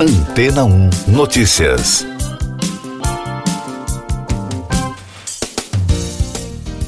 Antena 1 Notícias.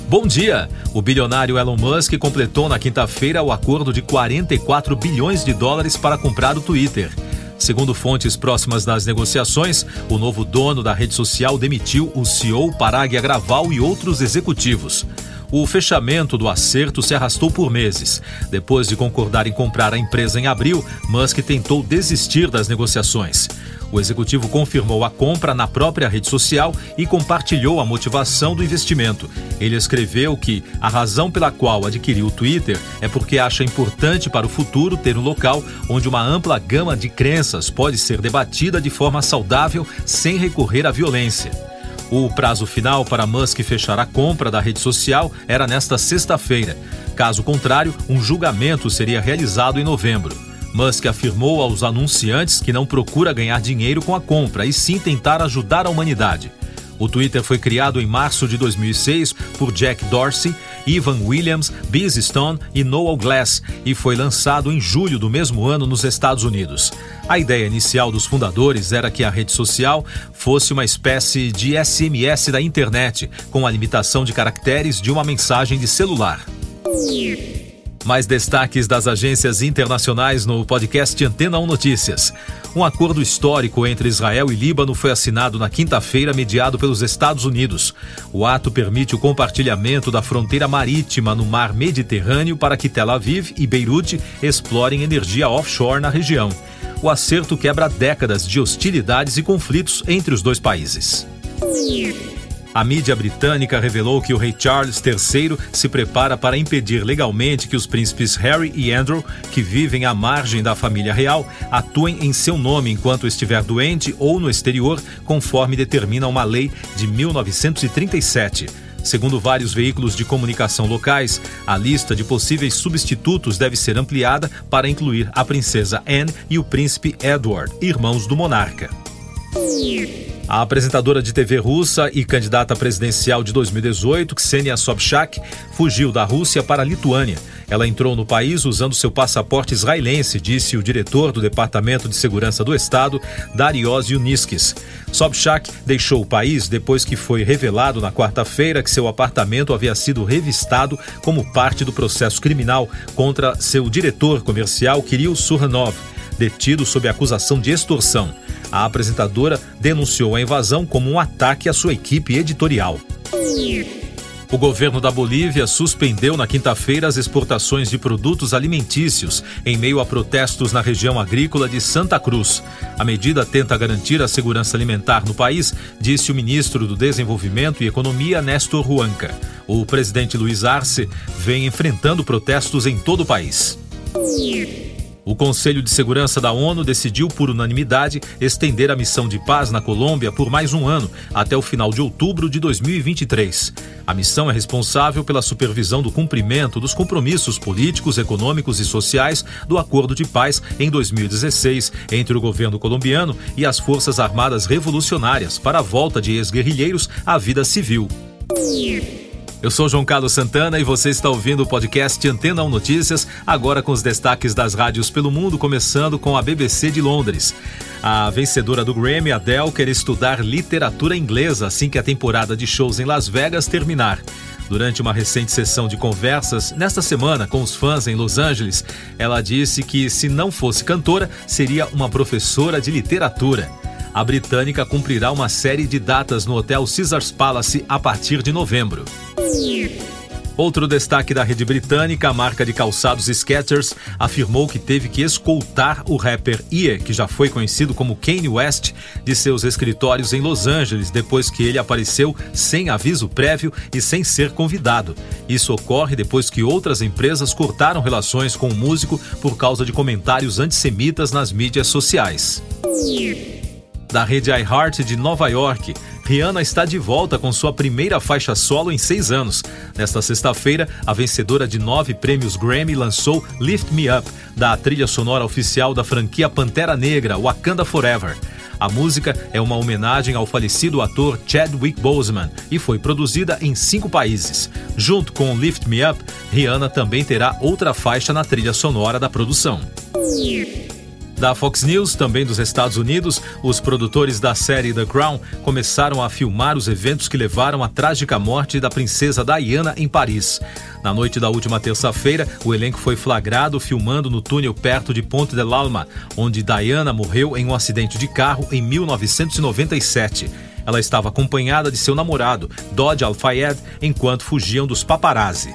Bom dia! O bilionário Elon Musk completou na quinta-feira o acordo de 44 bilhões de dólares para comprar o Twitter. Segundo fontes próximas das negociações, o novo dono da rede social demitiu o CEO Parag Agraval e outros executivos. O fechamento do acerto se arrastou por meses. Depois de concordar em comprar a empresa em abril, Musk tentou desistir das negociações. O executivo confirmou a compra na própria rede social e compartilhou a motivação do investimento. Ele escreveu que a razão pela qual adquiriu o Twitter é porque acha importante para o futuro ter um local onde uma ampla gama de crenças pode ser debatida de forma saudável sem recorrer à violência. O prazo final para Musk fechar a compra da rede social era nesta sexta-feira. Caso contrário, um julgamento seria realizado em novembro. Musk afirmou aos anunciantes que não procura ganhar dinheiro com a compra e sim tentar ajudar a humanidade. O Twitter foi criado em março de 2006 por Jack Dorsey, Ivan Williams, Biz Stone e Noel Glass e foi lançado em julho do mesmo ano nos Estados Unidos. A ideia inicial dos fundadores era que a rede social fosse uma espécie de SMS da internet, com a limitação de caracteres de uma mensagem de celular. Mais destaques das agências internacionais no podcast Antena 1 Notícias. Um acordo histórico entre Israel e Líbano foi assinado na quinta-feira, mediado pelos Estados Unidos. O ato permite o compartilhamento da fronteira marítima no mar Mediterrâneo para que Tel Aviv e Beirute explorem energia offshore na região. O acerto quebra décadas de hostilidades e conflitos entre os dois países. A mídia britânica revelou que o rei Charles III se prepara para impedir legalmente que os príncipes Harry e Andrew, que vivem à margem da família real, atuem em seu nome enquanto estiver doente ou no exterior, conforme determina uma lei de 1937. Segundo vários veículos de comunicação locais, a lista de possíveis substitutos deve ser ampliada para incluir a princesa Anne e o príncipe Edward, irmãos do monarca. A apresentadora de TV russa e candidata presidencial de 2018, Ksenia Sobchak, fugiu da Rússia para a Lituânia. Ela entrou no país usando seu passaporte israelense, disse o diretor do Departamento de Segurança do Estado, Darius Yuniskis. Sobchak deixou o país depois que foi revelado na quarta-feira que seu apartamento havia sido revistado como parte do processo criminal contra seu diretor comercial, Kirill Surhanov, detido sob acusação de extorsão. A apresentadora denunciou a invasão como um ataque à sua equipe editorial. O governo da Bolívia suspendeu na quinta-feira as exportações de produtos alimentícios em meio a protestos na região agrícola de Santa Cruz. A medida tenta garantir a segurança alimentar no país, disse o ministro do Desenvolvimento e Economia, Néstor Huanca. O presidente Luiz Arce vem enfrentando protestos em todo o país. O Conselho de Segurança da ONU decidiu, por unanimidade, estender a missão de paz na Colômbia por mais um ano, até o final de outubro de 2023. A missão é responsável pela supervisão do cumprimento dos compromissos políticos, econômicos e sociais do Acordo de Paz em 2016 entre o governo colombiano e as Forças Armadas Revolucionárias para a volta de ex-guerrilheiros à vida civil. Eu sou João Carlos Santana e você está ouvindo o podcast Antena 1 Notícias, agora com os destaques das rádios pelo mundo, começando com a BBC de Londres. A vencedora do Grammy, Adele, quer estudar literatura inglesa assim que a temporada de shows em Las Vegas terminar. Durante uma recente sessão de conversas, nesta semana, com os fãs em Los Angeles, ela disse que, se não fosse cantora, seria uma professora de literatura a britânica cumprirá uma série de datas no Hotel Caesars Palace a partir de novembro. Outro destaque da rede britânica, a marca de calçados Skechers, afirmou que teve que escoltar o rapper Ye, que já foi conhecido como Kanye West, de seus escritórios em Los Angeles depois que ele apareceu sem aviso prévio e sem ser convidado. Isso ocorre depois que outras empresas cortaram relações com o músico por causa de comentários antissemitas nas mídias sociais da rede iHeart de Nova York. Rihanna está de volta com sua primeira faixa solo em seis anos. Nesta sexta-feira, a vencedora de nove prêmios Grammy lançou Lift Me Up, da trilha sonora oficial da franquia Pantera Negra, Wakanda Forever. A música é uma homenagem ao falecido ator Chadwick Boseman e foi produzida em cinco países. Junto com Lift Me Up, Rihanna também terá outra faixa na trilha sonora da produção. Da Fox News, também dos Estados Unidos, os produtores da série The Crown começaram a filmar os eventos que levaram à trágica morte da princesa Diana em Paris. Na noite da última terça-feira, o elenco foi flagrado filmando no túnel perto de Ponte de l'Alma, onde Diana morreu em um acidente de carro em 1997. Ela estava acompanhada de seu namorado, Dodge Al-Fayed, enquanto fugiam dos paparazzi.